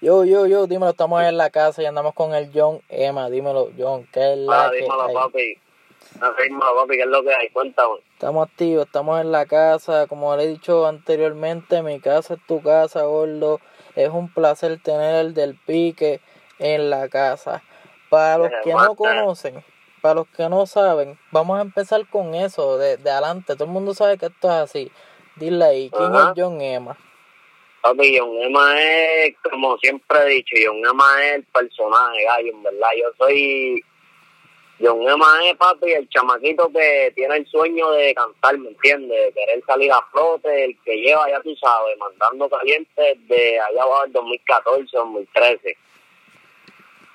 Yo, yo, yo, dímelo, estamos en la casa y andamos con el John Emma. Dímelo, John, ¿qué es la Ah, que dímelo, hay? papi. Ah, dímelo, papi, ¿qué es lo que hay? Cuéntame. Estamos activos, estamos en la casa. Como le he dicho anteriormente, mi casa es tu casa, gordo. Es un placer tener el del pique en la casa. Para los que no conocen, para los que no saben, vamos a empezar con eso de, de adelante. Todo el mundo sabe que esto es así. Dile ahí, ¿quién Ajá. es John Emma? Papi, John Emma es, como siempre he dicho, John Emma es el personaje, gallo, en verdad. Yo soy... John Emma es, papi, el chamaquito que tiene el sueño de cantar, ¿me entiendes? De querer salir a flote, el que lleva, ya tú sabes, mandando caliente de allá abajo del 2014, 2013.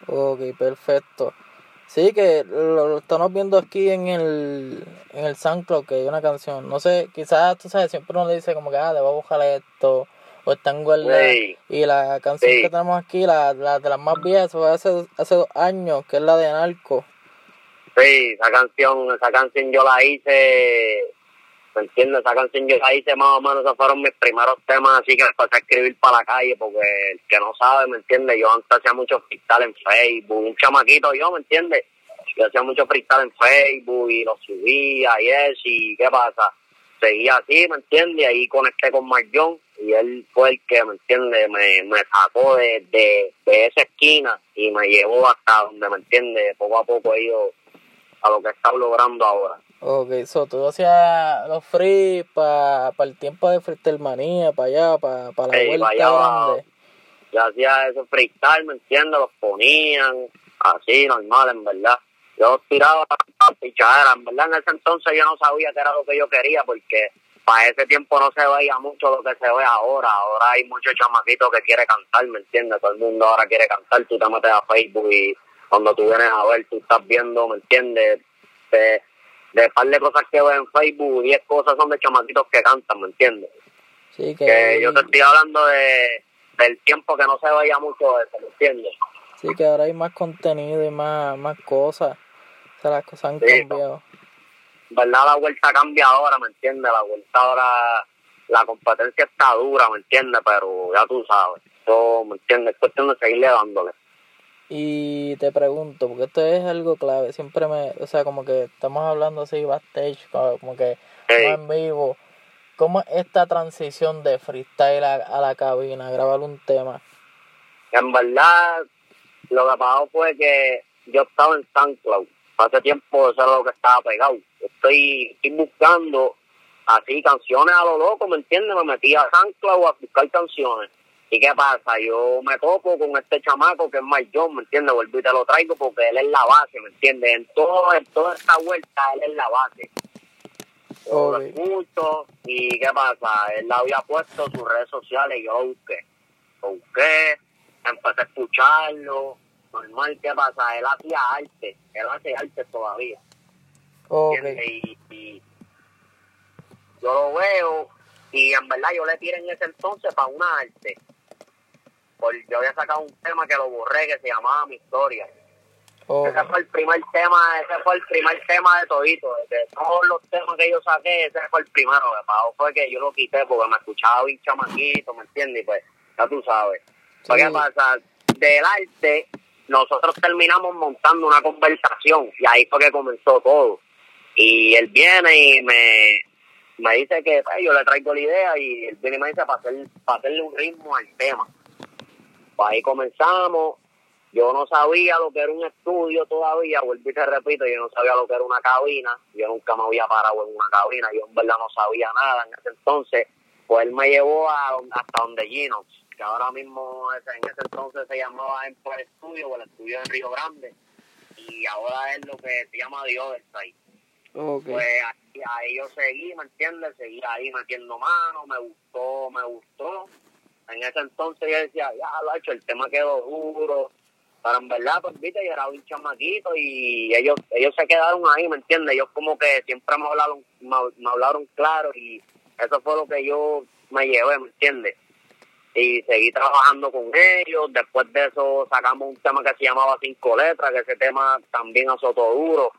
Ok, perfecto. Sí, que lo, estamos viendo aquí en el, en el SoundCloud, que hay una canción. No sé, quizás, tú sabes, siempre uno le dice como que, ah, debo buscar esto, o está en Google. Sí. Y la canción Sí. que tenemos aquí, la, la de las más viejas, fue hace, hace dos años, que es la de Narco. Sí, esa canción, esa canción yo la hice, ¿me entiendes? Esa canción yo la hice más o menos, esos fueron mis primeros temas, así que empecé a escribir para la calle, porque el que no sabe, ¿me entiendes? Yo antes hacía mucho freestyle en Facebook, un chamaquito yo, ¿me entiendes? Yo hacía mucho freestyle en Facebook y lo subía y eso, y ¿qué pasa? Seguía así, ¿me entiendes? Ahí conecté con Marjón y él fue el que, ¿me entiendes? Me, me sacó de, de, de esa esquina y me llevó hasta donde, ¿me entiendes? Poco a poco he ido a lo que está logrando ahora. Ok, so tú hacías los free para el tiempo de Freestyle Manía, para allá, para la Ey, vuelta pa' allá. Yo hacía esos freestyle, ¿me entiendes? Los ponían así, normal, en verdad. Yo tiraba pichadera, en verdad, en ese entonces yo no sabía qué era lo que yo quería, porque para ese tiempo no se veía mucho lo que se ve ahora. Ahora hay muchos chamaquitos que quieren cantar, ¿me entiendes? Todo el mundo ahora quiere cantar, tú te metes a Facebook y cuando tú vienes a ver, tú estás viendo, ¿me entiendes? De, de par de cosas que ves en Facebook, 10 cosas son de chamaquitos que cantan, ¿me entiendes? Sí, que, que yo te estoy hablando de del tiempo que no se veía mucho de eso, ¿me entiendes? sí, que ahora hay más contenido y más, más cosas. O sea, las cosas han Sí, cambiado. ¿Verdad? La vuelta cambia ahora, ¿me entiendes? La vuelta ahora, la competencia está dura, ¿me entiendes? Pero ya tú sabes, eso, ¿me entiendes? Es cuestión de seguirle dándole. Y te pregunto, porque esto es algo clave, siempre me, o sea, como que estamos hablando así backstage, como, como que no en vivo. ¿Cómo es esta transición de freestyle a, a la cabina, a grabar un tema? En verdad, lo que pasó fue que yo estaba en SoundCloud. Hace tiempo eso era lo que estaba pegado. Estoy, estoy buscando así canciones a lo loco, ¿me entiendes? Me metí a SoundCloud a buscar canciones. ¿Y qué pasa? Yo me topo con este chamaco que es Mike John, ¿me entiendes? Vuelvo y te lo traigo porque él es la base, ¿me entiendes? En, todo, en toda esta vuelta él es la base. Yo lo escucho y ¿qué pasa? Él había puesto sus redes sociales y yo lo busqué. Lo busqué, empecé a escucharlo. Normal, ¿qué pasa? Él hacía arte, él hace arte todavía. Ok, ¿entiendes? Y, y yo lo veo y en verdad yo le tiré en ese entonces para una arte. Porque yo había sacado un tema que lo borré que se llamaba Mi Historia. Ese fue el primer tema, ese fue el primer tema de todito. De todos los temas que yo saqué, ese fue el primero. Pasó fue que yo lo quité porque me escuchaba bien chamaquito, ¿me entiendes? Y pues, ya tú sabes. Sí. ¿Qué pasa? Del arte, nosotros terminamos montando una conversación y ahí fue que comenzó todo. Y él viene y me, me dice que yo le traigo la idea y él viene y me dice para, hacer, para hacerle un ritmo al tema. Pues ahí comenzamos. Yo no sabía lo que era un estudio todavía, vuelvo y te repito, yo no sabía lo que era una cabina, yo nunca me había parado en una cabina, yo en verdad no sabía nada en ese entonces, pues él me llevó a, hasta donde Gino, que ahora mismo en ese entonces se llamaba Empire Studio, o el estudio de Río Grande, y ahora es lo que se llama The Other Side pues ahí, ahí yo seguí, ¿me entiendes? Seguí ahí metiendo mano, me gustó, me gustó. En ese entonces yo decía, ya lo ha hecho, el tema quedó duro. Pero en verdad, pues viste, yo era un chamaquito y ellos ellos se quedaron ahí, ¿me entiendes? Ellos como que siempre me hablaron, me, me hablaron claro y eso fue lo que yo me llevé, ¿me entiendes? Y seguí trabajando con ellos. Después de eso sacamos un tema que se llamaba Cinco Letras, que ese tema también azotó duro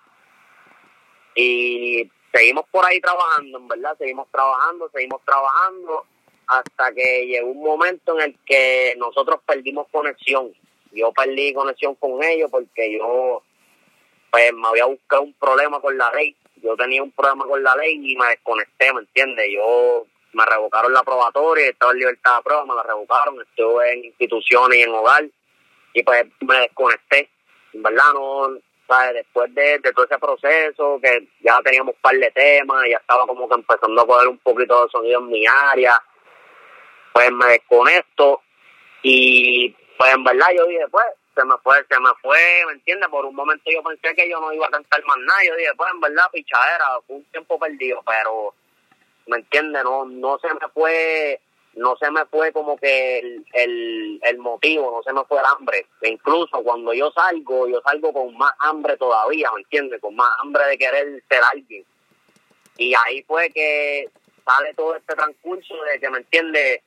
y seguimos por ahí trabajando, en verdad, seguimos trabajando, seguimos trabajando hasta que llegó un momento en el que nosotros perdimos conexión. Yo perdí conexión con ellos porque yo pues me había buscado un problema con la ley. Yo tenía un problema con la ley y me desconecté, ¿me entiendes? Yo me revocaron la probatoria, estaba en libertad de prueba, me la revocaron, estuve en instituciones y en hogar y pues me desconecté. En verdad, no, ¿sabes? Después de, todo ese proceso, que ya teníamos un par de temas, ya estaba como que empezando a coger un poquito de sonido en mi área, pues me desconecto y pues en verdad yo dije, pues se me fue, se me fue, ¿me entiendes? Por un momento yo pensé que yo no iba a cantar más nada, yo dije, pues en verdad pichadera, fue un tiempo perdido, pero, ¿me entiendes? No, no se me fue, no se me fue como que el, el, el motivo, no se me fue el hambre. E incluso cuando yo salgo, yo salgo con más hambre todavía, ¿me entiendes? Con más hambre de querer ser alguien. Y ahí fue que sale todo este transcurso de que, ¿me entiendes?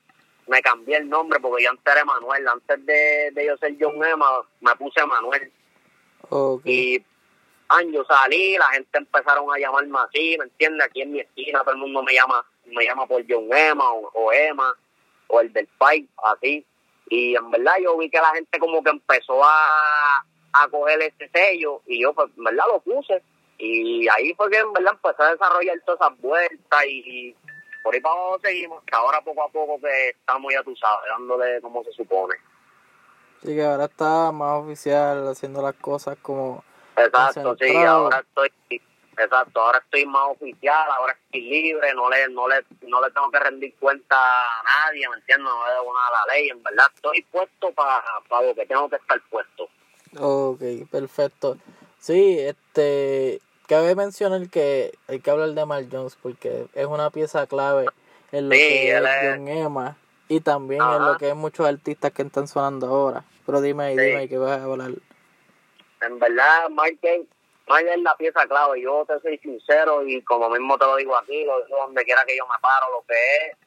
me cambié el nombre porque yo antes era Manuel. Antes de, de yo ser John Emma, me puse Manuel. Y años salí, la gente empezaron a llamarme así, ¿me entiendes? Aquí en mi esquina todo el mundo me llama me llama por John Emma o, Emma o el del Fight, así. Y en verdad yo vi que la gente como que empezó a, a coger este sello y yo pues en verdad lo puse. Y ahí fue que en verdad empecé a desarrollar todas esas vueltas y por ahí para abajo seguimos, que ahora poco a poco que estamos ya tú sabes, dándole como se supone. Sí, que ahora está más oficial, haciendo las cosas como... Exacto, sí, ahora estoy, exacto, ahora estoy más oficial, ahora estoy libre, no le, no le, no le tengo que rendir cuenta a nadie, ¿me entiendes? No le debo nada a la ley, en verdad estoy puesto para lo que tengo que estar puesto. Ok, perfecto. Sí, este, cabe mencionar que hay que hablar de Mal Jones porque es una pieza clave en lo que es John Emma y también en lo que es muchos artistas que están sonando ahora. Pero dime, sí. dime, ¿qué vas a hablar? En verdad, Mike, Mike es la pieza clave. Yo te soy sincero y como mismo te lo digo aquí, lo digo donde quiera que yo me paro, lo que es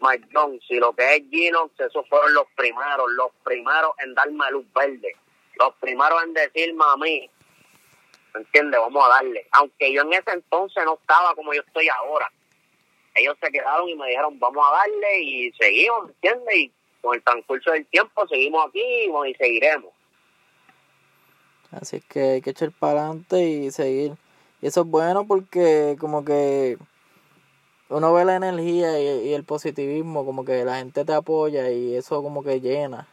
Mike Jones y lo que es Gino, esos fueron los primeros, los primeros en darme luz verde. Los primeros en decirme a mí, ¿me entiendes? Vamos a darle. Aunque yo en ese entonces no estaba como yo estoy ahora. Ellos se quedaron y me dijeron, vamos a darle y seguimos, ¿me entiendes? Y con el transcurso del tiempo seguimos aquí y, seguiremos. Así que hay que echar para adelante y seguir. Y eso es bueno porque como que uno ve la energía y, y, el positivismo, como que la gente te apoya y eso como que llena.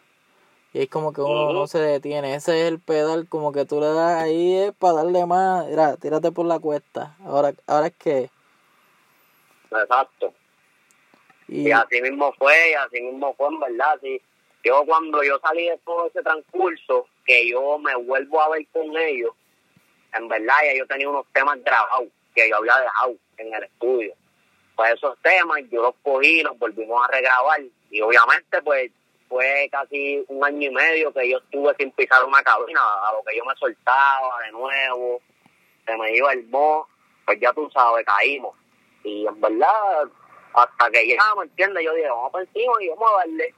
Y es como que uno no se detiene. Ese es el pedal, como que tú le das ahí es para darle más. Mira, tírate por la cuesta. Ahora, ahora es que. Exacto. Y, así mismo fue, y así mismo fue, en verdad. Sí. Yo cuando yo salí de todo ese transcurso, que yo me vuelvo a ver con ellos, en verdad ya yo tenía unos temas grabados que yo había dejado en el estudio. Pues esos temas yo los cogí, los volvimos a regrabar. Y obviamente, pues fue casi un año y medio que yo estuve sin pisar una cabina, a lo que yo me soltaba de nuevo, se me iba el mo, pues ya tú sabes, caímos. Y en verdad, hasta que ya, ¿me entiendes? Yo dije, vamos por encima y vamos a darle.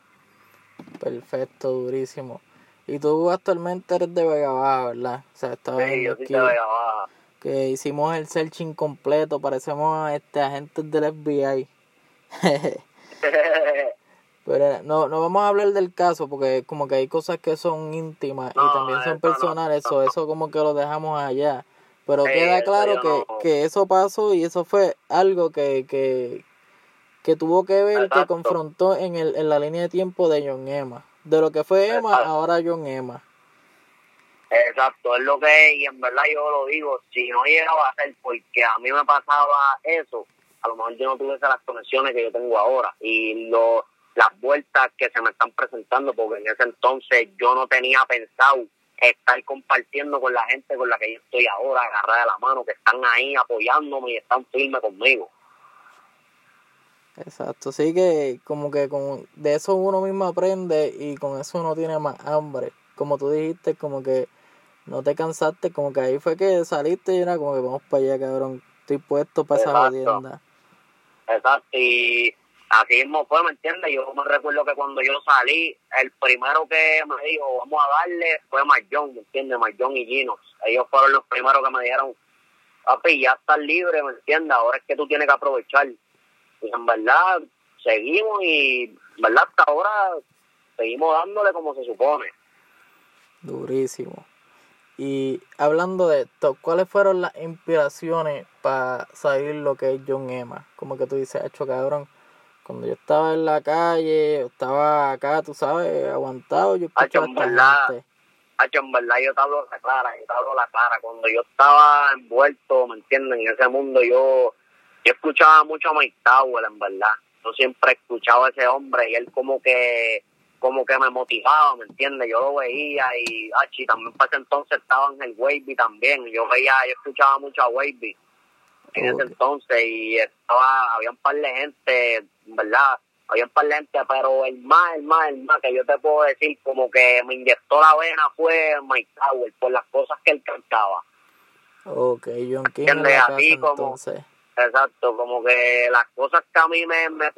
Perfecto, durísimo. Y tú actualmente eres de Vega Baja, ¿verdad? O sea, estás sí, yo soy de Vega Baja. Que hicimos el searching completo, parecemos este agentes del FBI. Pero no, no vamos a hablar del caso porque como que hay cosas que son íntimas y también son personales, eso, eso como que lo dejamos allá. Pero queda claro que, que eso pasó y eso fue algo que, que, que tuvo que ver, que confrontó en, el, en la línea de tiempo de John Emma. De lo que fue Emma, ahora John Emma. Exacto, es lo que es, y en verdad yo lo digo, si no llegaba a ser porque a mí me pasaba eso, a lo mejor yo no tuviese las conexiones que yo tengo ahora. Y lo las vueltas que se me están presentando, porque en ese entonces yo no tenía pensado estar compartiendo con la gente con la que yo estoy ahora, agarrada de la mano, que están ahí apoyándome y están firmes conmigo. Exacto, sí que como que con, de eso uno mismo aprende y con eso uno tiene más hambre. Como tú dijiste, como que no te cansaste, como que ahí fue que saliste y era como que vamos para allá, cabrón, estoy puesto para esa jodienda. Exacto, y así mismo fue, ¿me entiendes? Yo me recuerdo que cuando yo salí, el primero que me dijo, vamos a darle, fue Mayón, ¿me entiendes? Mayón y Gino. Ellos fueron los primeros que me dijeron, papi, ya estás libre, ¿me entiendes? Ahora es que tú tienes que aprovechar. Y en verdad, seguimos y, ¿verdad? Hasta ahora seguimos dándole como se supone. Durísimo. Y hablando de esto, ¿cuáles fueron las inspiraciones para salir lo que es John Emma? Como que tú dices, hecho cabrón, cuando yo estaba en la calle, estaba acá, tú sabes, aguantado, yo escuchaba en verdad, en verdad yo te hablo la clara, yo te hablo la clara. Cuando yo estaba envuelto, ¿me entienden? En ese mundo yo, yo escuchaba mucho a Mike Tower, en verdad. Yo siempre escuchaba a ese hombre y él como que como que me motivaba, ¿me entiendes? Yo lo veía y, achi, también para ese entonces estaba en el Wavy también. Yo veía, yo escuchaba mucho a Wavy en ese entonces y estaba, había un par de gente, ¿verdad? Había un par de gente, pero el más, el más, el más que yo te puedo decir, como que me inyectó la vena fue Mike Tower por las cosas que él cantaba. Ok, John King. Así como, exacto, como que las cosas que a mí me, me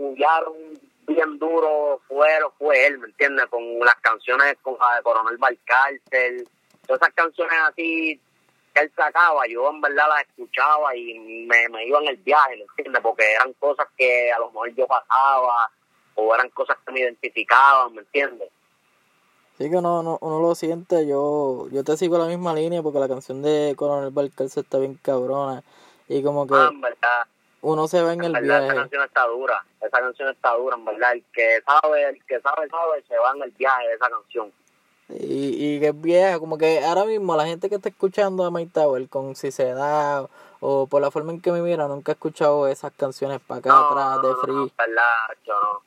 bien duro fue, fue él, ¿me entiendes? Con las canciones con la de Coronel Balcárcel, todas esas canciones así que él sacaba, yo en verdad las escuchaba y me, me iba en el viaje, ¿me entiendes? Porque eran cosas que a lo mejor yo pasaba o eran cosas que me identificaban, ¿me entiendes? Sí que uno, uno, uno, lo siente, yo yo te sigo la misma línea porque la canción de Coronel Balcárcel está bien cabrona y como que... Ah, en verdad uno se va en, el verdad, viaje. Esa canción está dura, esa canción está dura, en verdad. El que sabe, el que sabe, sabe, se va en el viaje de esa canción. Y, y que es vieja, como que ahora mismo la gente que está escuchando a Mike Tower con si se da o por la forma en que me mira, nunca he escuchado esas canciones para acá atrás de Free. No, verdad, yo no.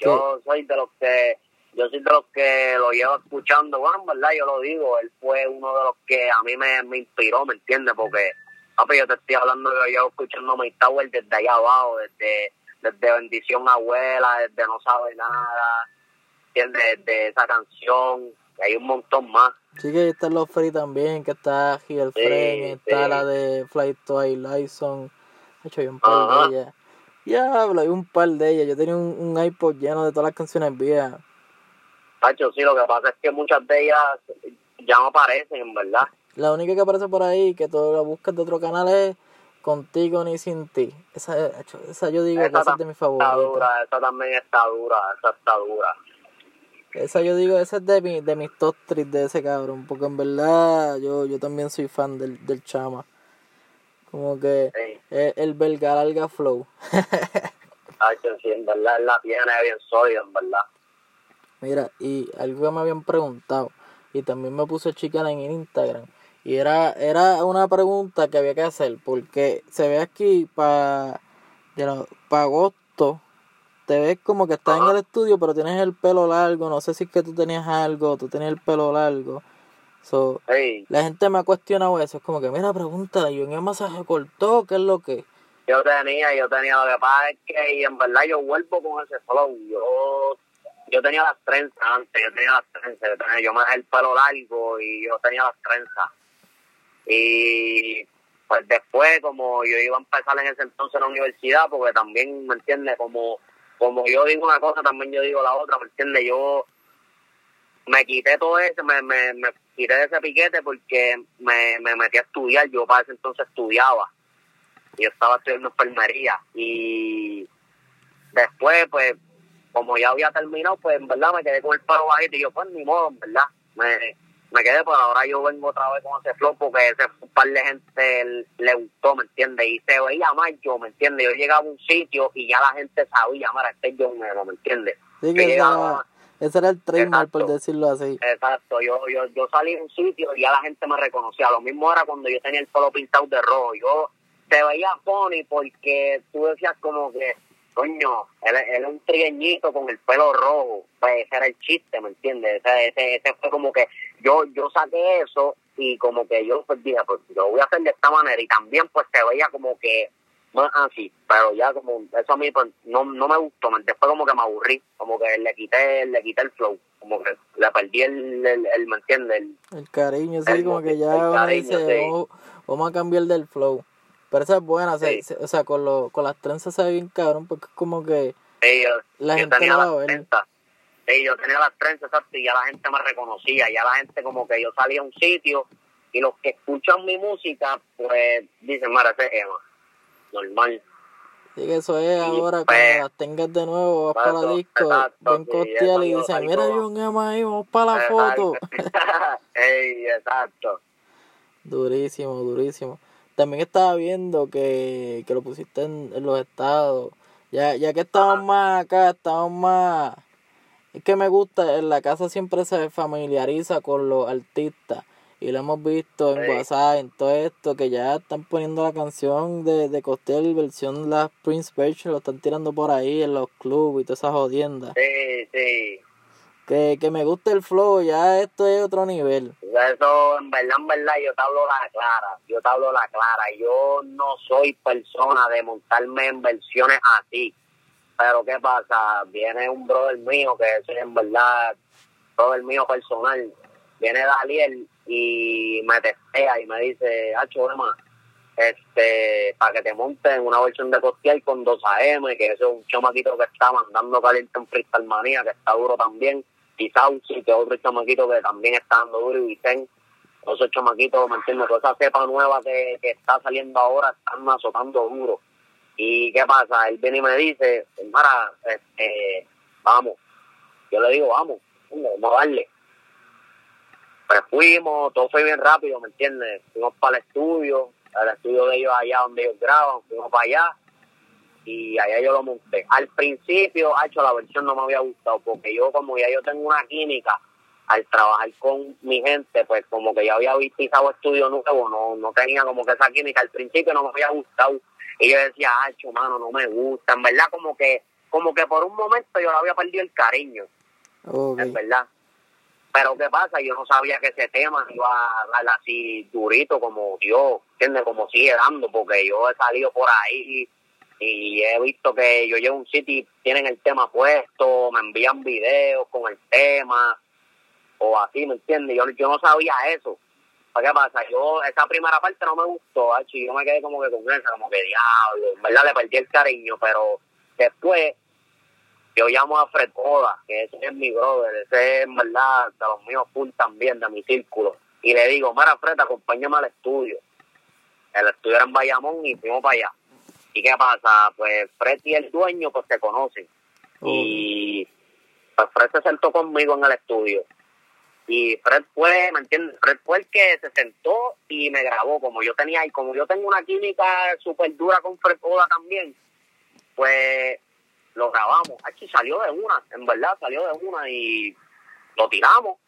Yo soy de los que yo soy de los que lo llevo escuchando, bueno, en verdad yo lo digo, él fue uno de los que a mí me, me inspiró, ¿me entiendes? Porque Papi, yo te estoy hablando, yo llevo escuchando My Tower desde allá abajo, desde, desde Bendición Abuela, desde No Sabe Nada, desde esa canción, hay un montón más. Sí, que está Los Free también, que está Gil sí, está la de Flight to Lyson. De hecho, hay un par de ellas. Ya hablo, hay un par de ellas. Yo tenía un, un iPod lleno de todas las canciones viejas. Pacho, sí, lo que pasa es que muchas de ellas ya no aparecen, en verdad. La única que aparece por ahí, que tú la buscas de otro canal, es Contigo ni sin ti. Esa, esa yo digo que esa es de mis favoritas. Está dura, esa también está dura, esa está dura. Esa yo digo, esa es de, mi, de mis top 3 de ese cabrón, porque en verdad yo, yo también soy fan del, del chama. Como que es el belga larga flow. Ay, sí, en verdad la tiene bien sólida, en verdad. Mira, y algo que me habían preguntado, y también me puse chica en Instagram, y era, era una pregunta que había que hacer, porque se ve aquí para pa agosto, te ves como que estás en el estudio, pero tienes el pelo largo, no sé si es que tú tenías algo, tú tenías el pelo largo. So, La gente me ha cuestionado eso, es como que, mira, pregúntale, yo en el masaje cortó, ¿qué es lo que? Yo tenía, yo tenía, lo que pasa es que, y en verdad yo vuelvo con ese flow, yo yo tenía las trenzas antes, yo tenía las trenzas, yo, me dejé el pelo largo y yo tenía las trenzas. Y pues después, como yo iba a empezar en ese entonces la universidad, porque también, ¿me entiendes? Como, como yo digo una cosa, también yo digo la otra, ¿me entiendes? Yo me quité todo eso, me, me, me quité de ese piquete porque me, me metí a estudiar, yo para ese entonces estudiaba, yo estaba estudiando enfermería y después pues como ya había terminado, pues en verdad me quedé con el pelo bajito y yo, pues ni modo, en verdad. Me, me quedé, pues ahora yo vengo otra vez con ese flow porque ese par de gente le gustó, ¿me entiendes? Y se veía más yo, ¿me entiendes? Yo llegaba a un sitio y ya la gente sabía, mira, este es John Mero, ¿me entiendes? Sí, que ese era el trademark, por decirlo así. Exacto, yo, yo, yo salí en un sitio y ya la gente me reconocía. Lo mismo era cuando yo tenía el pelo pintado de rojo. Yo se veía funny porque tú decías como que coño, él, él es un trigueñito con el pelo rojo, pues ese era el chiste, ¿me entiendes? Ese, ese, ese fue como que yo yo saqué eso y como que yo pues dije, pues yo voy a hacer de esta manera y también pues se veía como que más así, pero ya como eso a mí pues no, no me gustó, después como que me aburrí, como que le quité le quité el flow, como que le perdí el, el, ¿me entiendes? El, cariño, sí, como que ya dice, vamos a cambiar del flow. Pero esa es buena, o sea, con, lo, con las trenzas se ve bien cabrón, porque es como que sí, yo, la gente tenía las trenzas. Sí, yo tenía las trenzas, y ya la gente me reconocía, ya la gente como que yo salía a un sitio y los que escuchan mi música, pues dicen, mira, ese es Emma, normal. Así que eso es ahora pues, cuando las tengas de nuevo, vas para la exacto, disco, exacto, ven sí, eso y yo dicen, mira John Emma ahí, vamos para la foto. Ey, exacto. Durísimo, durísimo. También estaba viendo que, que lo pusiste en, en los estados. Ya, ya que estamos más acá, estamos más... Es que me gusta, en la casa siempre se familiariza con los artistas. Y lo hemos visto en Sí. WhatsApp, en todo esto, que ya están poniendo la canción de, de Costello, versión la Prince Version, lo están tirando por ahí en los clubes y todas esas jodiendas. Sí, sí. Que, que me gusta el flow, ya esto es otro nivel. Eso, en verdad, en verdad, yo te hablo la clara. Yo te hablo la clara. Yo no soy persona de montarme en versiones así. Pero, ¿qué pasa? Viene un brother mío, que es en verdad brother mío personal. Viene Daliel y me testea y me dice, Hacho, Emma, este, para que te montes en una versión de Costiel con 2AM, que ese es un chamaquito que está mandando caliente en Freestyle Manía, que está duro también, y Sauci, que es otro chamaquito que también está dando duro, y Vicen, esos chamaquitos, ¿me entiendes? Toda esa cepa nueva que está saliendo ahora, están azotando duro. ¿Y qué pasa? Él viene y me dice, Mara, este, vamos. Yo le digo, vamos, vamos a darle. Pues fuimos, todo fue bien rápido, ¿me entiendes? Fuimos para el estudio, al estudio de ellos allá donde ellos graban, fuimos para allá y allá yo lo monté. Al principio, hecho la versión no me había gustado porque yo como ya yo tengo una química al trabajar con mi gente, pues como que ya había visitado estudio nuevo, no, no tenía como que esa química. Al principio no me había gustado y yo decía, hacho, mano, no me gusta. En verdad como que como que por un momento yo le había perdido el cariño Ok. es verdad. Pero ¿qué pasa? Yo no sabía que ese tema iba a dar así durito como Dios, ¿entiendes? Como sigue dando, porque yo he salido por ahí y he visto que yo llego a un sitio y tienen el tema puesto, me envían videos con el tema, o así, ¿me entiendes? Yo, yo no sabía eso. ¿Pero ¿Qué pasa? Yo, esa primera parte no me gustó, hacho, y yo me quedé como que con esa, como que diablo, en verdad le perdí el cariño, pero después yo llamo a Fred Oda, que ese es mi brother, ese es en verdad de los míos full también, de mi círculo. Y le digo, mira Fred, acompáñame al estudio. El estudio era en Bayamón y fuimos para allá. ¿Y qué pasa? Pues Fred y el dueño pues se conocen. Y pues Fred se sentó conmigo en el estudio. Y Fred fue, ¿me entiendes? Fred fue el que se sentó y me grabó. Como yo tenía, y como yo tengo una química súper dura con Fred Oda también, pues lo grabamos. Aquí salió de una, en verdad salió de una y lo tiramos.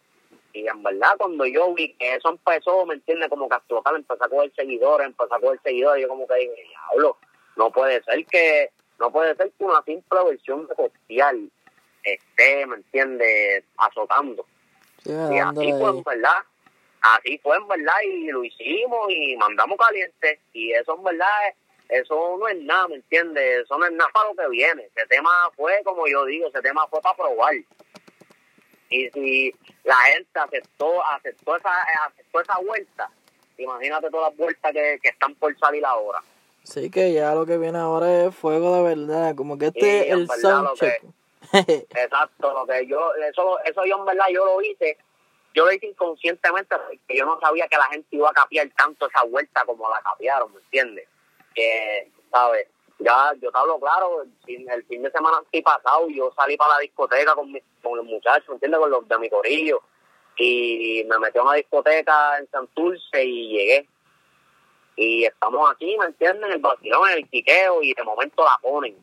Y en verdad cuando yo vi que eso empezó, ¿me entiendes? Como que empezó a coger seguidores, empezó a coger seguidores, yo como que dije, diablo, no puede ser que, no puede ser que una simple versión de costial esté, ¿me entiendes? Azotando. Y así fue, en verdad. Así fue, en verdad, y lo hicimos y mandamos caliente. Y eso, en verdad, eso no es nada, ¿me entiendes? Eso no es nada para lo que viene. Ese tema fue, como yo digo, ese tema fue para probar. Y si la gente aceptó aceptó esa, aceptó esa vuelta, imagínate todas las vueltas que, que están por salir ahora. Sí, que ya lo que viene ahora es fuego de verdad. Como que este es el soundcheck. Exacto, lo que yo, eso, eso yo en verdad yo lo hice, yo lo hice inconscientemente porque yo no sabía que la gente iba a capiar tanto esa vuelta como la capiaron, ¿me entiendes? Que, ¿sabes? Ya, yo te hablo claro, el fin, el fin de semana antipasado yo salí para la discoteca con, mis, con los muchachos, ¿me entiendes? Con los de mi corillo. Y me metí a una discoteca en Santurce y llegué. Y estamos aquí, ¿me entienden? En el vacilón, en el quiqueo, y de momento la ponen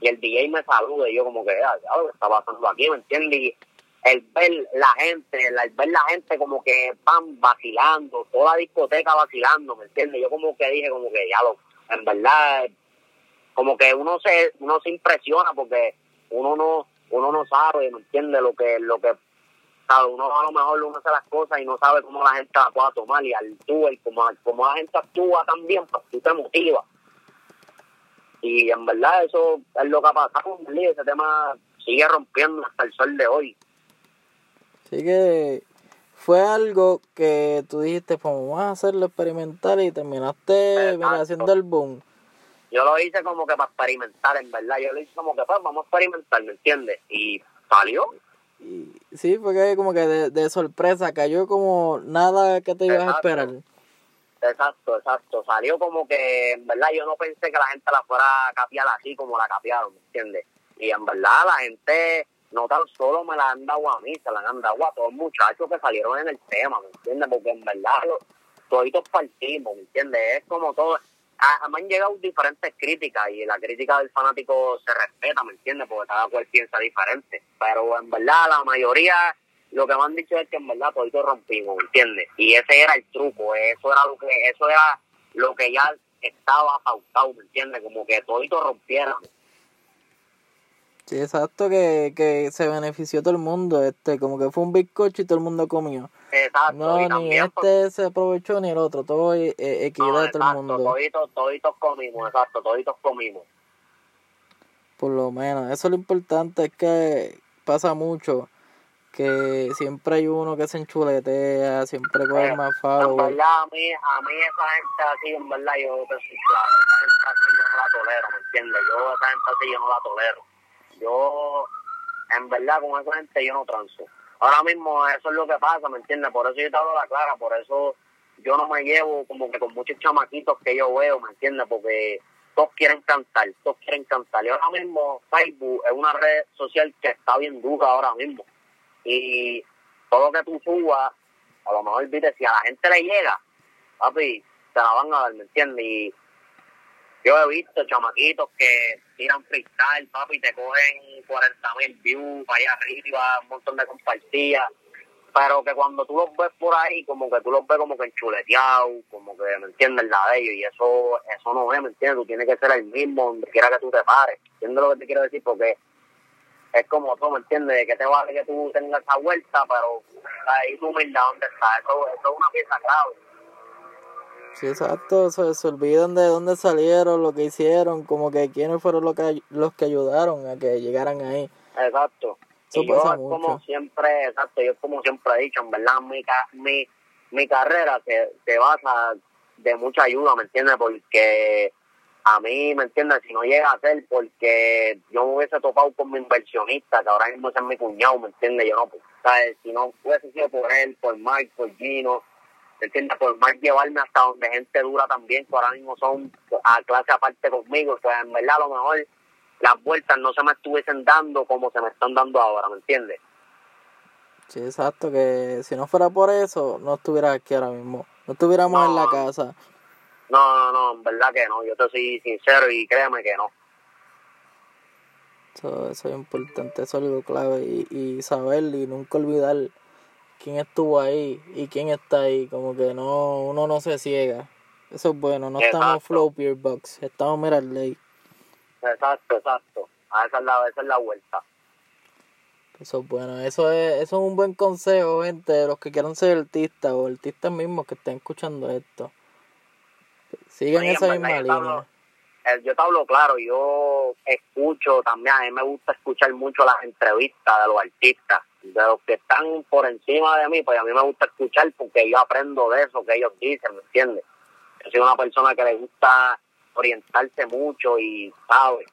y el DJ me saluda y yo como que, ah, ¿qué está pasando aquí? ¿Me entiendes? Y el ver la gente, el ver la gente como que van vacilando, toda la discoteca vacilando, ¿me entiendes? Yo como que dije como que, ya lo, en verdad, como que uno se, uno se impresiona porque uno no, uno no sabe, ¿me entiendes? Lo que, lo que, uno a lo mejor uno hace las cosas y no sabe cómo la gente la pueda tomar y al tú, el, como, como la gente actúa también, pues tú te motivas y en verdad eso es lo que ha pasado con Lee. Ese tema sigue rompiendo hasta el sol de hoy. Así que fue algo que tú dijiste, pues vamos a hacerlo experimental y terminaste mira, haciendo el boom. Yo lo hice como que para experimentar, en verdad. Yo lo hice como que, pues, vamos a experimentar, ¿me entiendes? Y salió. Y sí, fue que como que de, de sorpresa cayó como nada que te ibas a esperar. Exacto, exacto. Salió como que, en verdad, yo no pensé que la gente la fuera a capiar así como la capiaron, ¿me entiendes? Y en verdad la gente no tan solo me la han dado a mí, se la han dado a todos los muchachos que salieron en el tema, ¿me entiendes? Porque en verdad los, toditos partimos, ¿me entiendes? Es como todo. A, me han llegado diferentes críticas y la crítica del fanático se respeta, ¿me entiendes? Porque cada cual piensa diferente. Pero en verdad la mayoría lo que me han dicho es que en verdad toditos rompimos, ¿me entiendes? Y ese era el truco, eso era lo que, eso era lo que ya estaba pautado, ¿me entiendes? Como que toditos rompieran. Sí, exacto, que, que se benefició todo el mundo, este, como que fue un bizcocho y todo el mundo comió. Exacto. No, ni este se aprovechó ni el otro, todo eh, equidad de todo el mundo. Toditos, toditos comimos, exacto, toditos comimos. Por lo menos, eso es lo importante, es que pasa mucho que siempre hay uno que se enchuletea, siempre coge más faro. En verdad, a mí, a mí esa gente así, en verdad, yo te soy claro, esa gente así yo no la tolero, ¿me entiendes? Yo esa gente así yo no la tolero. Yo, en verdad, con esa gente yo no transo. Ahora mismo eso es lo que pasa, ¿me entiendes? Por eso yo te hablo la clara, por eso yo no me llevo como que con muchos chamaquitos que yo veo, ¿me entiendes? Porque todos quieren cantar, todos quieren cantar. Y ahora mismo Facebook es una red social que está bien dura ahora mismo y todo lo que tú subas, a lo mejor, viste, si a la gente le llega, papi, te la van a dar, ¿me entiendes? Y yo he visto chamaquitos que tiran freestyle, papi, te cogen 40 mil views allá arriba, un montón de compartidas, pero que cuando tú los ves por ahí, como que tú los ves como que enchuleteados, como que, ¿me entiendes? La de ellos, y eso, eso no es, ¿me entiendes? Tú tienes que ser el mismo donde quiera que tú te pares, ¿entiendes lo que te quiero decir? Porque es como tú, ¿me entiendes? Que te vale que tú tengas esa vuelta, pero ahí tu humildad, ¿dónde está? Eso, eso es una pieza clave. Sí, exacto, se, se, olvidan de dónde salieron, lo que hicieron, como que quiénes fueron los que, los que ayudaron a que llegaran ahí. Exacto. y yo, como siempre, exacto, yo como siempre he dicho, en verdad, mi, mi, mi carrera se, se basa de mucha ayuda, ¿me entiendes? Porque a mí, ¿me entiendes? Si no llega a ser porque yo me hubiese topado con mi inversionista, que ahora mismo es mi cuñado, ¿me entiendes? Yo no, ¿sabes? Si no hubiese sido por él, por Mike, por Gino, ¿me entiendes? Por Mike llevarme hasta donde gente dura también, que ahora mismo son a clase aparte conmigo, pues en verdad a lo mejor las vueltas no se me estuviesen dando como se me están dando ahora, ¿me entiendes? Sí, exacto, que si no fuera por eso, no estuvieras aquí ahora mismo, no estuviéramos en la casa. No, no, no, en verdad que no. Yo te soy sincero y créeme que no. Eso, eso es importante, eso es algo clave. Y, y saber y nunca olvidar quién estuvo ahí y quién está ahí. Como que no uno no se ciega. Eso es bueno, no estamos flow peer box, estamos mirar ley. Exacto, exacto. A esa es la, esa es la vuelta. Eso es bueno, eso es, eso es un buen consejo, gente, de los que quieran ser artistas o artistas mismos que estén escuchando esto. Sigan esa misma línea. Eh, yo te hablo claro, yo escucho también, a mí me gusta escuchar mucho las entrevistas de los artistas, de los que están por encima de mí, pues a mí me gusta escuchar porque yo aprendo de eso que ellos dicen, ¿me entiendes? Yo soy una persona que le gusta orientarse mucho y sabe,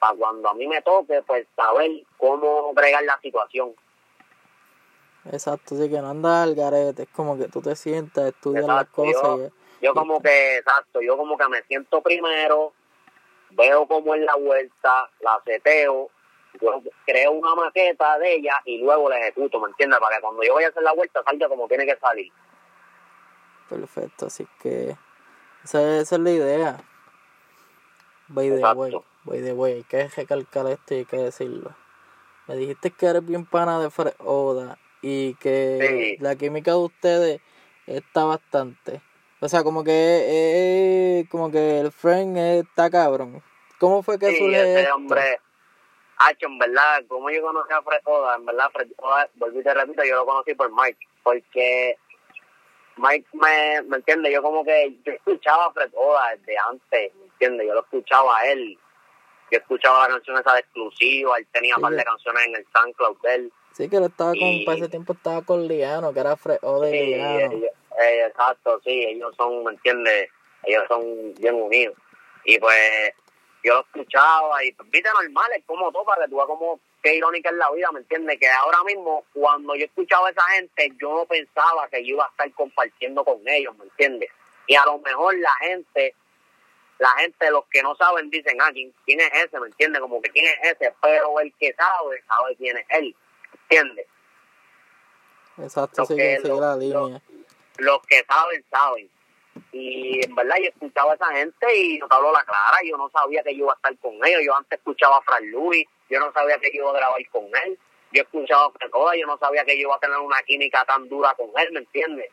para cuando a mí me toque, pues saber cómo bregar la situación. Exacto, sí que no anda al garete, es como que tú te sientas, estudias las cosas y yo como que, exacto, yo como que me siento primero, veo cómo es la vuelta, la seteo, yo creo una maqueta de ella y luego la ejecuto, ¿me entiendes? Para que cuando yo vaya a hacer la vuelta salga como tiene que salir. Perfecto, así que esa, es la idea. By the way, by the way, hay que recalcar esto y hay que decirlo. Me dijiste que eres bien pana de Fred Oda y que la química de ustedes está bastante. O sea, como que eh, como que el friend está cabrón. ¿Cómo fue que sí, surge ese hombre, Hacho, en verdad, como yo conocí a Fred Oda, en verdad, Fred Oda, volví te repito, yo lo conocí por Mike, porque Mike me, me entiende, yo como que, yo escuchaba a Fred Oda desde antes, ¿me entiende? Yo lo escuchaba a él, yo escuchaba la canción esa de exclusiva, él tenía más de canciones en el SoundCloud de él. Sí, que él estaba con, para ese tiempo estaba con Liano, que era Fred Oda y Liano. Eh, exacto, sí, ellos son, ¿me entiendes? Ellos son bien unidos. Y pues yo lo escuchaba y pues, viste normal, es como todo, para que tú veas como qué irónica es la vida, ¿me entiendes? Que ahora mismo, cuando yo escuchaba a esa gente, yo no pensaba que yo iba a estar compartiendo con ellos, ¿me entiendes? Y a lo mejor la gente, la gente, los que no saben, dicen, ah, ¿quién, quién es ese? ¿Me entiendes? Como que quién es ese, pero el que sabe, sabe quién es él, ¿entiendes? Exacto, sigue los- la línea. Los que saben, saben. Y en verdad yo escuchaba a esa gente y no te hablo la clara, yo no sabía que yo iba a estar con ellos, yo antes escuchaba a Fran Luis, yo no sabía que yo iba a grabar con él, yo escuchaba a Frecoda, yo no sabía que yo iba a tener una química tan dura con él, ¿me entiendes?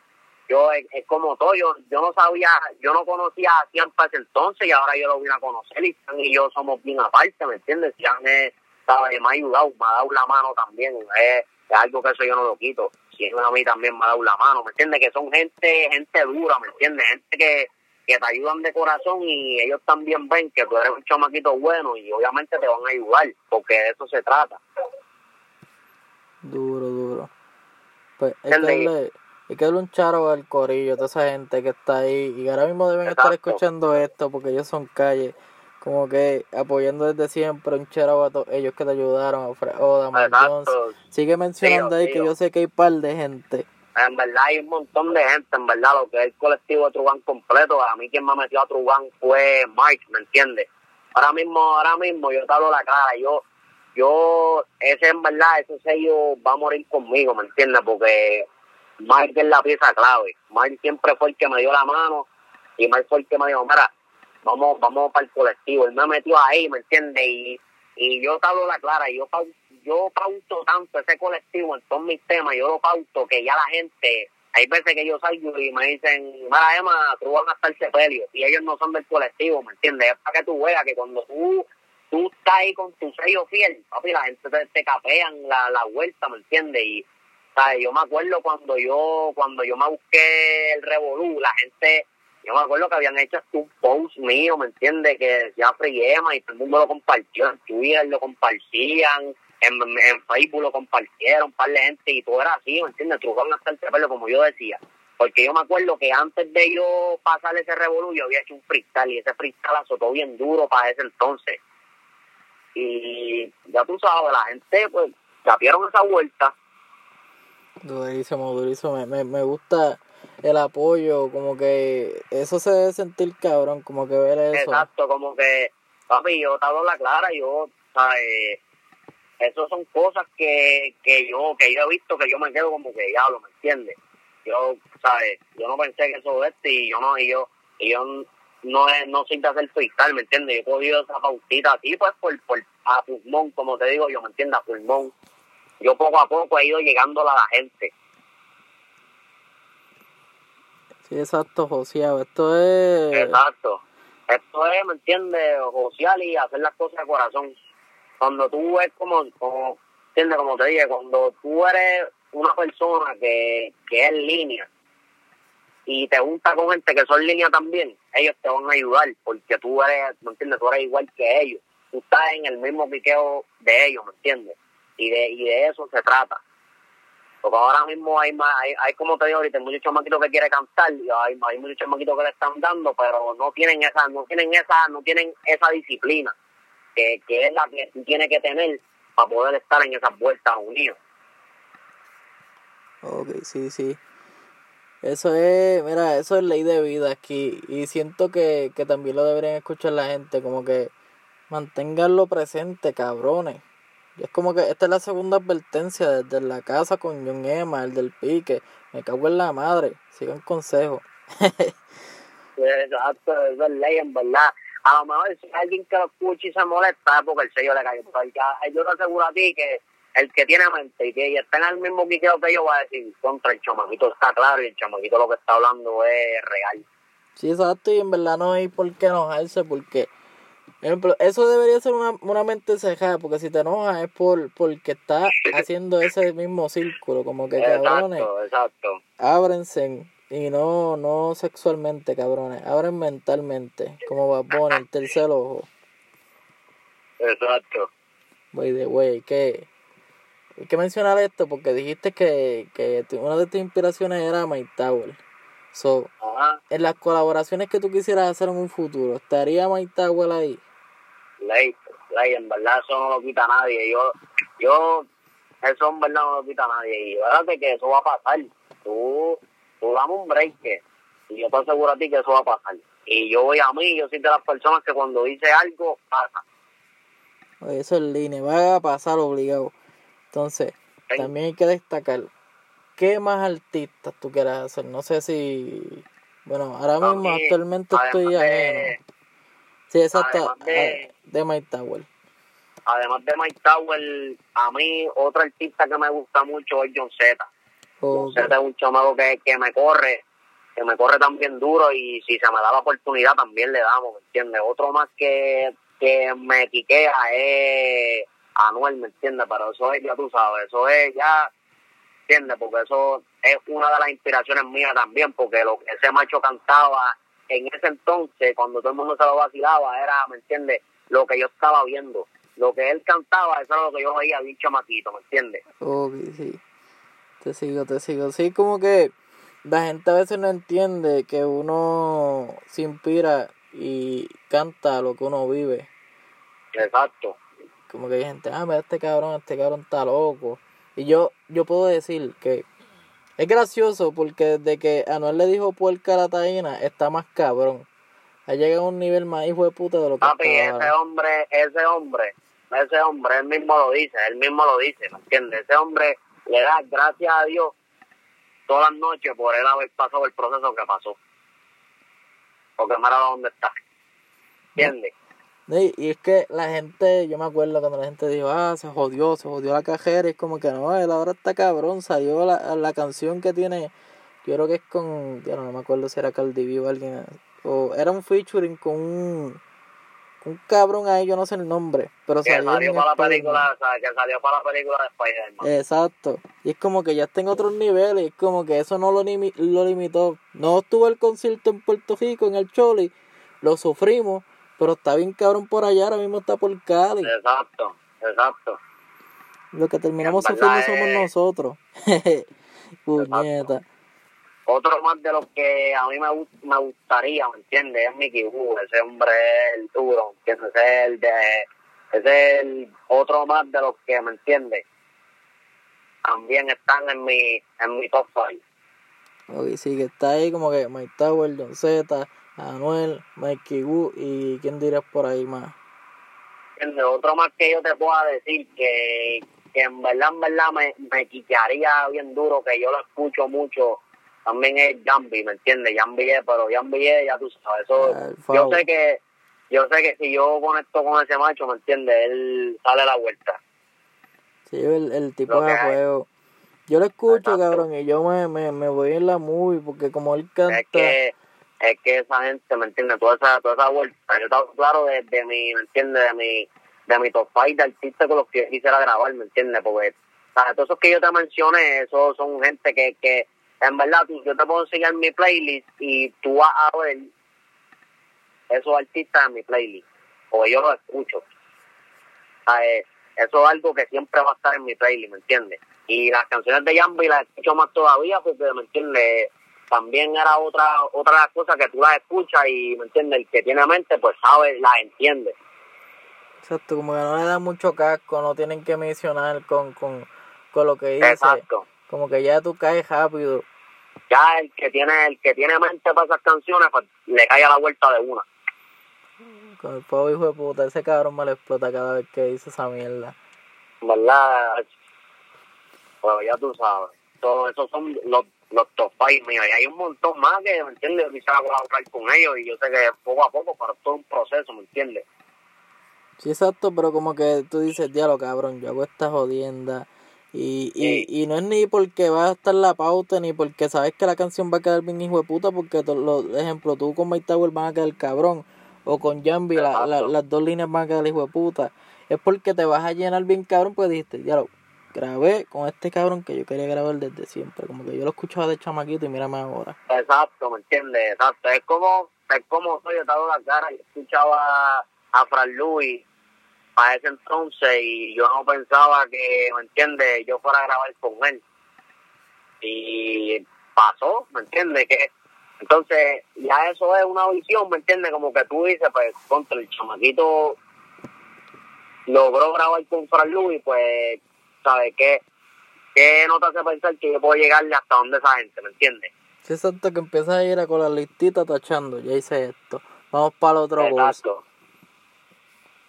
Yo es, como todo, yo, yo no sabía, yo no conocía a Cian para ese entonces y ahora yo lo vine a conocer y Cian y yo somos bien aparte, ¿me entiendes? Cian es, sabe, me ha ayudado, me ha dado la mano también, es algo que eso yo no lo quito. Cian a mí también me ha dado la mano, ¿me entiendes? Que son gente, gente dura, ¿me entiendes? Gente que, que te ayudan de corazón y ellos también ven que tú eres un chamaquito bueno y obviamente te van a ayudar, porque de eso se trata. Duro, duro. Pues hay que darle, hay que darle un charo al corillo, a toda esa gente que está ahí y ahora mismo deben estar escuchando esto porque ellos son calle, como que apoyando desde siempre un charo a todos ellos que te ayudaron, a Oda. Exacto. Sigue mencionando Tío, ahí que yo sé que hay par de gente. En verdad hay un montón de gente, en verdad, lo que es el colectivo de Trubán completo. A mí quien me metió a Trubán fue Mike, ¿me entiendes? Ahora mismo, ahora mismo yo te hablo la cara, yo, yo, ese en verdad, ese sello va a morir conmigo, ¿me entiendes? Porque Mike es la pieza clave. Mike siempre fue el que me dio la mano y Mike fue el que me dijo, mira, vamos, vamos para el colectivo. Él me metió ahí, ¿me entiendes? Y, y yo te hablo la clara, yo, pau- yo pauto tanto ese colectivo en todos mis temas, yo lo pauto que ya la gente, hay veces que yo salgo y me dicen, mira Emma, tú vas a estar sepelio, y ellos no son del colectivo, ¿me entiendes? Es para que tú veas que cuando tú, tú estás ahí con tu sello fiel, papi, la gente te, te capean la, la vuelta, ¿me entiendes? Y, ¿sabes? Yo me acuerdo cuando yo, cuando yo me busqué el Revolú, la gente, yo me acuerdo que habían hecho un post mío, ¿me entiendes? Que decía Free Emma y todo el mundo lo compartió en Twitter, lo compartían, en, Facebook lo compartieron, un par de gente y todo era así, ¿me entiendes? Trucaban hasta el cepello, como yo decía. Porque yo me acuerdo que antes de yo pasar ese revolú, yo había hecho un freestyle y ese freestyle azotó bien duro para ese entonces. Y ya tú sabes, la gente pues capieron esa vuelta. Durísimo, durísimo. Me, me, me gusta el apoyo, como que eso se debe sentir cabrón, como que ver eso. Exacto, como que, papi, yo te hablo la clara, yo, ¿sabes? Eso son cosas que, que yo que yo he visto que yo me quedo como que diablo, ¿me entiendes? Yo, ¿sabes? Yo no pensé que eso es este y yo no, y yo, y yo no, es- no soy de hacer freestyle, ¿me entiendes? Yo he cogido esa pautita así, pues, por, por, a pulmón, como te digo, yo, ¿me entiendes? A pulmón. Yo poco a poco he ido llegando a la gente. Sí, exacto, joseado. Esto es. Exacto. Esto es, ¿me entiendes? Social y hacer las cosas de corazón. Cuando tú ves como, como ¿entiendes? Como te dije, cuando tú eres una persona que, que es línea y te juntas con gente que son línea también, ellos te van a ayudar porque tú eres, ¿me entiendes? Tú eres igual que ellos. Tú estás en el mismo piqueo de ellos, ¿me entiendes? Y de, y de eso se trata. Porque ahora mismo hay, más, hay, hay como te digo ahorita, hay muchos chamaquitos que quieren cantar y hay, hay muchos chamaquitos que le están dando, pero no tienen esa, no tienen esa, no tienen esa disciplina que, que es la que tú tienes que tener para poder estar en esas vueltas unidos. Ok, sí, sí. Eso es, mira, eso es ley de vida aquí. Y siento que, que también lo deberían escuchar la gente, como que manténganlo presente, cabrones. Y es como que esta es la segunda advertencia desde la casa con John Emma, el del pique. Me cago en la madre. Sigan consejo. Exacto, eso es ley, en verdad. A lo mejor si hay alguien que lo escucha y se molesta es porque el sello le cayó. Yo te aseguro a ti que el que tiene mente y que está en el mismo piqueo que yo va a decir contra el chamaquito está claro y el chamaquito lo que está hablando es real. Sí, exacto, y en verdad no hay por qué enojarse, porque, por ejemplo, eso debería ser una, una mente cejada, porque si te enojas es por porque estás haciendo ese mismo círculo, como que cabrones, Exacto, ábrense, y no, no sexualmente, cabrones, abren mentalmente, como Bunny, el tercer ojo, Exacto. by the way, que hay que mencionar esto, porque dijiste que, que una de tus inspiraciones era Mike Tower, so, Ajá. en las colaboraciones que tú quisieras hacer en un futuro, ¿estaría Mike Tower ahí? Ley, ley, en verdad eso no lo quita nadie. Yo, yo, eso en verdad no lo quita nadie. Y fíjate que eso va a pasar. Tú, tú dame un break. que Y yo te aseguro a ti que eso va a pasar. Y yo voy a mí, yo soy de las personas que cuando dice algo, pasa. Oye, Eso es línea, va a pasar obligado. Entonces, Sí. también hay que destacar, ¿qué más artistas tú quieras hacer? No sé si, bueno, ahora A mismo actualmente estoy además ajeno. de- Sí, exacto, de- ah, de Mike Tower. Además de Mike Tower, a mí otro artista que me gusta mucho es John Z. John Ok. Z es un chamaco que, que me corre, que me corre también duro y si se me da la oportunidad también le damos, ¿me entiendes? Otro más que, que me quiquea es Anuel, ¿me entiendes? Pero eso es, ya tú sabes, eso es ya, ¿entiendes? Porque eso es una de las inspiraciones mías también, porque lo que ese macho cantaba en ese entonces, cuando todo el mundo se lo vacilaba, era, ¿me entiendes? Lo que yo estaba viendo. Lo que él cantaba, eso era lo que yo veía bien chamaquito, ¿me entiendes? Ok, sí. Te sigo, te sigo. Sí, como que la gente a veces no entiende que uno se inspira y canta lo que uno vive. Exacto. Como que hay gente, ah, mira este cabrón, este cabrón está loco. Y yo, yo puedo decir que es gracioso porque desde que Anuel le dijo puerca a la taína, está más cabrón. Ha llegado a un nivel más hijo de puta de lo que Papi, ese hombre, ese hombre, ese hombre, él mismo lo dice, él mismo lo dice, ¿me entiendes? Ese hombre le da gracias a Dios todas las noches por él haber pasado el proceso que pasó. Porque mira dónde está. ¿Entiendes? Y, y es que la gente, yo me acuerdo cuando la gente dijo, ah, se jodió, se jodió la cajera, y es como que no, él ahora está cabrón, salió la, la canción que tiene, yo creo que es con, ya no, me acuerdo si era Cardi B o alguien, o era un featuring con un, un cabrón ahí, yo no sé el nombre, pero Que salió, para la película, o sea, que salió para la película de Spider-Man. Exacto, y es como que ya está en otros niveles, es como que eso no lo, limi- lo limitó, no estuvo el concierto en Puerto Rico, en el Choli, lo sufrimos, pero está bien cabrón por allá, ahora mismo está por Cali. Exacto, exacto. Lo que terminamos sufriendo somos nosotros. Puñeta. Otro más de los que a mí me, me gustaría, ¿me entiendes? Es Mickey Wu, ese hombre es el duro, ¿entiendes? Ese es el de, ese es el otro más de los que, ¿me entiendes? También están en mi, en mi top 5. Ok, sí, que está ahí como que Mike Tower, John Z, Anuel, Mikey Wu y quién dirías por ahí más. ¿Entiendes? Otro más que yo te pueda decir que, que en verdad, en verdad me, me bien duro, que yo lo escucho mucho, también es Jambi, ¿me entiendes? Jambi es, pero Jambi es, ya tú sabes, eso, Ah, yo sé que, yo sé que si yo conecto con ese macho, ¿me entiendes? Él sale a la vuelta. Sí, el, el tipo Lo de juego. Yo lo escucho, Exacto. cabrón, y yo me, me, me voy en la movie porque como él canta... Es que, es que esa gente, ¿me entiendes? Toda esa, toda esa vuelta, yo estaba claro de, de mi, ¿me entiendes? De mi, de mi top five de artistas con los que yo quisiera grabar, ¿me entiendes? Porque, ¿sabes? Todos esos que yo te mencioné, esos son gente que, que en verdad, tú, yo te puedo enseñar mi playlist y tú vas a ver esos artistas en mi playlist, o yo los escucho. ¿Sabes? Eso es algo que siempre va a estar en mi playlist, ¿me entiendes? Y las canciones de Jambi las escucho más todavía porque, ¿me entiendes? También era otra otra cosas que tú las escuchas y, ¿me entiendes? El que tiene mente, pues sabe, las entiende. Exacto, como que no le dan mucho casco, no tienen que mencionar con, con, con lo que dice. Exacto. Como que ya tú caes rápido. Ya el que tiene el que tiene mente para esas canciones, pues le cae a la vuelta de una. Con el fuego hijo de puta, ese cabrón me lo explota cada vez que dice esa mierda. ¿Verdad? Pues ya tú sabes. Todo esos son los, los top five míos. Y hay un montón más que, ¿me entiendes? Yo quisiera colaborar con ellos y yo sé que poco a poco, pero todo un proceso, ¿me entiendes? Sí, exacto, pero como que tú dices, diablo, cabrón, yo hago esta jodienda. Y, y, y no es ni porque va a estar la pauta, ni porque sabes que la canción va a quedar bien hijo de puta, porque, lo, ejemplo, tú con Mike Tower van a quedar cabrón, o con Jambi la, la- las dos líneas van a quedar hijo de puta. Es porque te vas a llenar bien cabrón, pues dijiste, diablo, grabé con este cabrón que yo quería grabar desde siempre. Como que yo lo escuchaba de chamaquito y mírame ahora. Exacto, ¿me entiendes? Exacto. Es como, es como soy, yo te hago la cara y escuchaba a Fran Luis para ese entonces y yo no pensaba que, ¿me entiendes? Yo fuera a grabar con él. Y pasó, ¿me entiendes? Que entonces ya eso es una visión, ¿me entiendes? Como que tú dices, pues, contra el chamaquito logró grabar con Fran Luis, pues, ¿sabes qué? ¿Qué no te hace pensar que yo puedo llegarle hasta donde esa gente, ¿me entiendes? Sí, exacto, que empiezas a ir a con la listita tachando, ya hice esto, vamos para el otro. Exacto.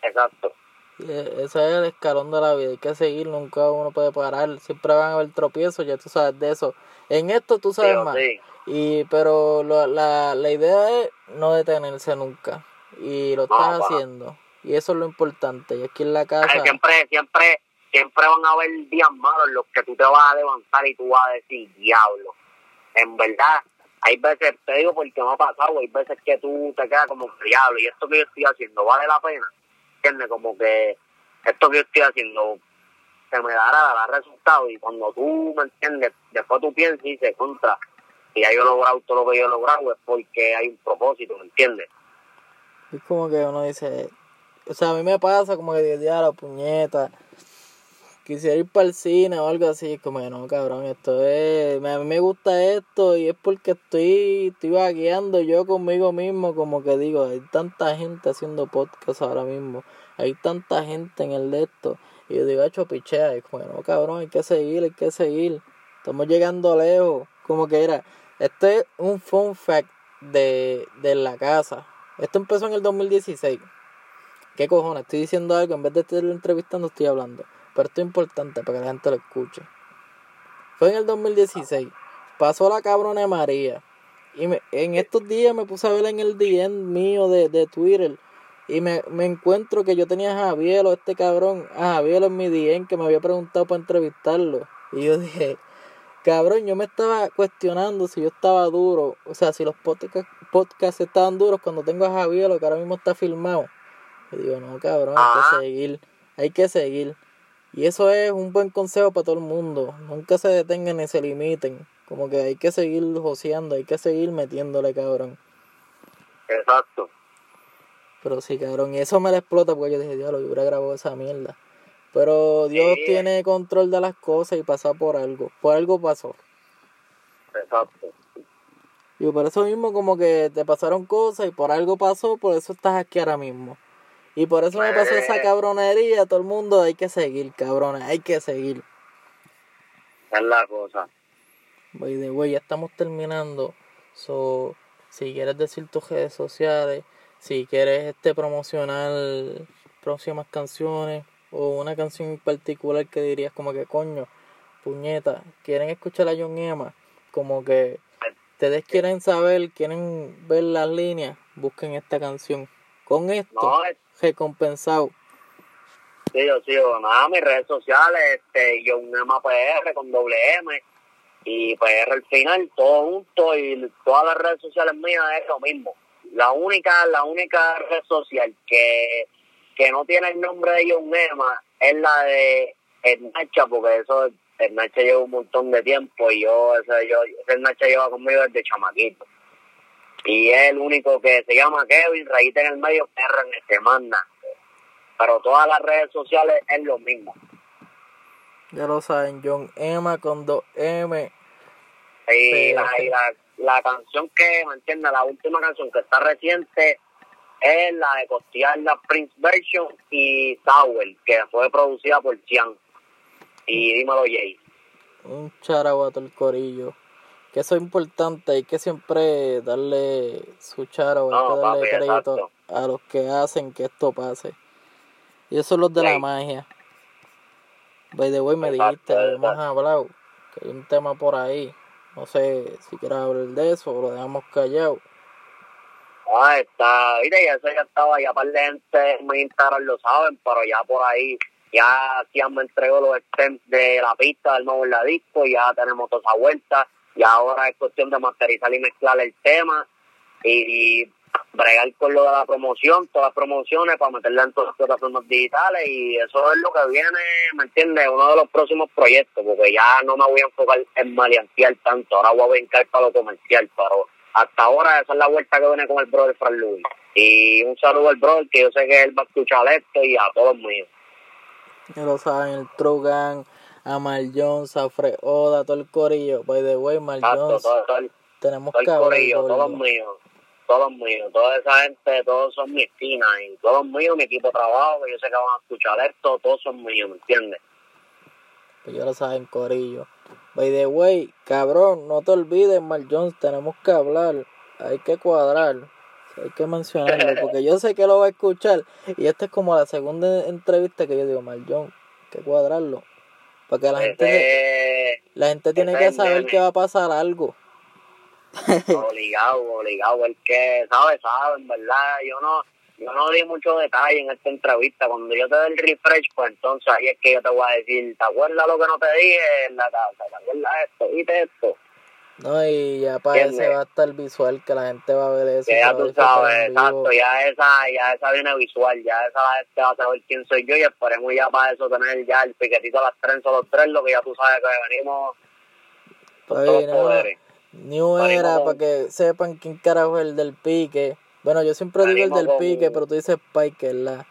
Exacto. Y e- ese es el escalón de la vida, hay que seguir, nunca uno puede parar, siempre van a haber tropiezos, ya tú sabes de eso. En esto tú sabes Sí más. sí. Y pero lo- la, la idea es no detenerse nunca. Y lo No, estás haciendo. Y eso es lo importante. Y aquí en la casa, siempre, siempre, siempre van a haber días malos en los que tú te vas a levantar y tú vas a decir, diablo. En verdad, hay veces, te digo porque me ha pasado, hay veces que tú te quedas como diablo y esto que yo estoy haciendo vale la pena. ¿Entiendes? Como que esto que yo estoy haciendo se me dará, dará resultado y cuando tú, ¿me entiendes? Después tú piensas y dices, contra, y ya yo he logrado todo lo que yo he logrado es porque hay un propósito, ¿me entiendes? es como que uno dice, o sea, a mí me pasa como que digo, la puñeta. Quisiera ir para el cine o algo así, como que no, cabrón, esto es, a mí me gusta esto y es porque estoy, estoy vagueando yo conmigo mismo, como que digo, hay tanta gente haciendo podcast ahora mismo, hay tanta gente en el de esto, y yo digo, hecho pichea, y como que no, cabrón, hay que seguir, hay que seguir, estamos llegando lejos, como que era, este es un fun fact de, de la casa, esto empezó en el 2016, ¿qué cojones? Estoy diciendo algo, en vez de estar entrevistando estoy hablando, pero esto es importante para que la gente lo escuche. Fue en el 2016. Pasó la cabrona de María. Y me- en estos días me puse a ver en el DM mío de, de Twitter. Y me, me encuentro que yo tenía a Javier, este cabrón, a Javier en mi DM que me había preguntado para entrevistarlo. Y yo dije, cabrón, yo me estaba cuestionando si yo estaba duro. O sea, si los podcast, podcasts estaban duros cuando tengo a Javier, lo que ahora mismo está filmado. Y digo, no, cabrón, hay que seguir. Hay que seguir. Y eso es un buen consejo para todo el mundo. Nunca se detengan ni se limiten. Como que hay que seguir joseando, hay que seguir metiéndole, cabrón. Exacto. Pero sí, cabrón, y eso me la explota porque yo dije, diablo, yo hubiera grabado esa mierda. Pero Dios Sí. tiene control de las cosas y pasa por algo. Por algo pasó. Exacto. Y por eso mismo como que te pasaron cosas y por algo pasó, por eso estás aquí ahora mismo. Y por eso me pasó esa cabronería, todo el mundo hay que seguir, cabrones, hay que seguir. Es la cosa. By the way, ya estamos terminando. So, si quieres decir tus redes sociales, si quieres este promocionar próximas canciones o una canción en particular que dirías como que coño, puñeta, quieren escuchar a John Emma, como que ustedes quieren saber, quieren ver las líneas, busquen esta canción. Con esto, No, es- recompensado. sí, yo sigo. Nada, mis redes sociales, este, yo un PR con doble M y PR al final, todo junto y todas las redes sociales mías es lo mismo. La única, la única red social que, que no tiene el nombre de John Ema es la de Ernacha, porque eso, Ernacha lleva un montón de tiempo y yo, ese, yo, ese lleva conmigo desde chamaquito. Y es el único que se llama Kevin, rayita en el medio, perra en este manda. Pero todas las redes sociales es lo mismo. Ya lo saben, John Emma con 2M. Y, la, y la, la canción que, ¿me entiendes? La última canción que está reciente es la de Costear la Prince Version y Tower, que fue producida por Cian. Y dímelo, Jay. un charabato el corillo. Que eso es importante, hay que siempre darle su charo, hay No, que darle papi, crédito exacto. a los que hacen que esto pase. Y eso es los de la magia. By the way, me Exacto, dijiste, habíamos hablado que hay un tema por ahí. No sé si quieres hablar de eso o lo dejamos callado. Ah, está, y eso ya estaba, ya par de gente en mi Instagram lo saben, pero ya por ahí, ya Cian me entregó los stems de la pista del nuevo en la disco, ya tenemos toda esa vuelta, y ahora es cuestión de masterizar y mezclar el tema, y, bregar con lo de la promoción, todas las promociones para meterla en todas las plataformas digitales, y eso es lo que viene, ¿me entiendes? Uno de los próximos proyectos, porque ya no me voy a enfocar en maleantear tanto, ahora voy a brincar para lo comercial, pero hasta ahora esa es la vuelta que viene con el brother Fran Luis. Y un saludo al brother, que yo sé que él va a escuchar esto y a todos míos. Ya lo saben, el Trugan, a Mal Jones, a Fred Oda, todo el corillo. By the way, Mal Exacto, Jones, todo, todo el, tenemos todo que hablar todos míos, todos míos, toda esa gente, todos son mis esquinas y todos míos, mi equipo de trabajo, que yo sé que van a escuchar esto, todos son míos, ¿me entiendes? Pues ya lo saben, Corillo. By the way, cabrón, no te olvides, Mal Jones, tenemos que hablar. Hay que cuadrar. Hay que mencionarlo, porque yo sé que lo va a escuchar. Y esta es como la segunda entrevista que yo digo, Mal Jones, hay que cuadrarlo. Porque la gente, Ese- la gente tiene que saber nene. que va a pasar algo. obligado, obligado, el que sabe, sabe, en verdad, yo no, yo no di mucho detalle en esta entrevista, cuando yo te dé el refresh, pues entonces ahí es que yo te voy a decir, ¿te acuerdas lo que no te dije en la casa? ¿Te acuerdas esto? ¿Viste esto? No, y ya para ese va a estar visual, que la gente va a ver eso. Que ya tú sabes, exacto, ya esa, ya esa viene visual, ya esa la gente va a saber quién soy yo y esperemos ya para eso tener ya el piquetito a las trenzas los tres, lo que ya tú sabes que venimos con Oye, todos los poderes. New Era, para que sepan quién carajo es el del pique. Bueno, yo siempre digo el del pique, pero tú dices Pike, ¿verdad?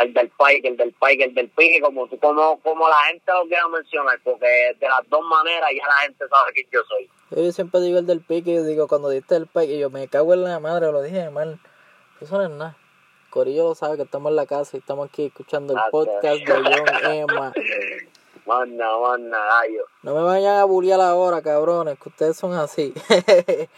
El del pike, el del pike, el del pique, como tú, como, como la gente lo quiera mencionar, porque de las dos maneras ya la gente sabe quién yo soy. Yo siempre digo el del pique y digo, cuando diste el pike, yo me cago en la madre, lo dije mal. Eso no es nada. Corillo lo sabe que estamos en la casa y estamos aquí escuchando el Ah, podcast de John Emma. Manda, manda, gallo. No me vayan a bullear ahora, cabrones, que ustedes son así.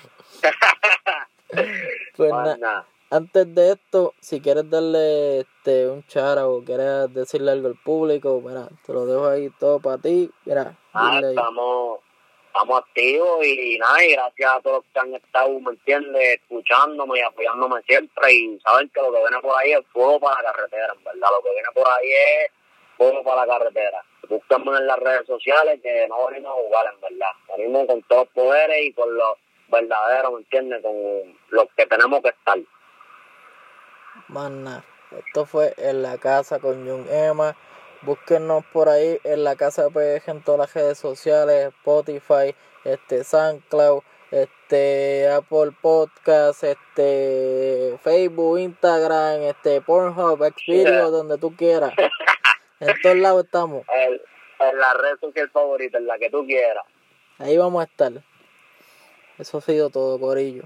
pues nada. Antes de esto, si quieres darle este un chara o quieres decirle algo al público, mira, te lo dejo ahí todo para ti. Mira, Ah, estamos, estamos activos y nada, y gracias a todos los que han estado, ¿me entiendes? Escuchándome y apoyándome siempre y saben que lo que viene por ahí es fuego para la carretera, en verdad. Lo que viene por ahí es fuego para la carretera. Búscame en las redes sociales que no venimos a jugar, en verdad. Venimos con todos los poderes y con los verdaderos, ¿me entiendes? Con los que tenemos que estar. Más nada. Esto fue en la casa con Jun Emma. Búsquenos por ahí en la casa PG en todas las redes sociales, Spotify, este SoundCloud, este Apple Podcast, este Facebook, Instagram, este Pornhub, Xvideo, donde tú quieras. En todos lados estamos. El- en la red social favorita, en la que tú quieras. Ahí vamos a estar. Eso ha sido todo, Corillo.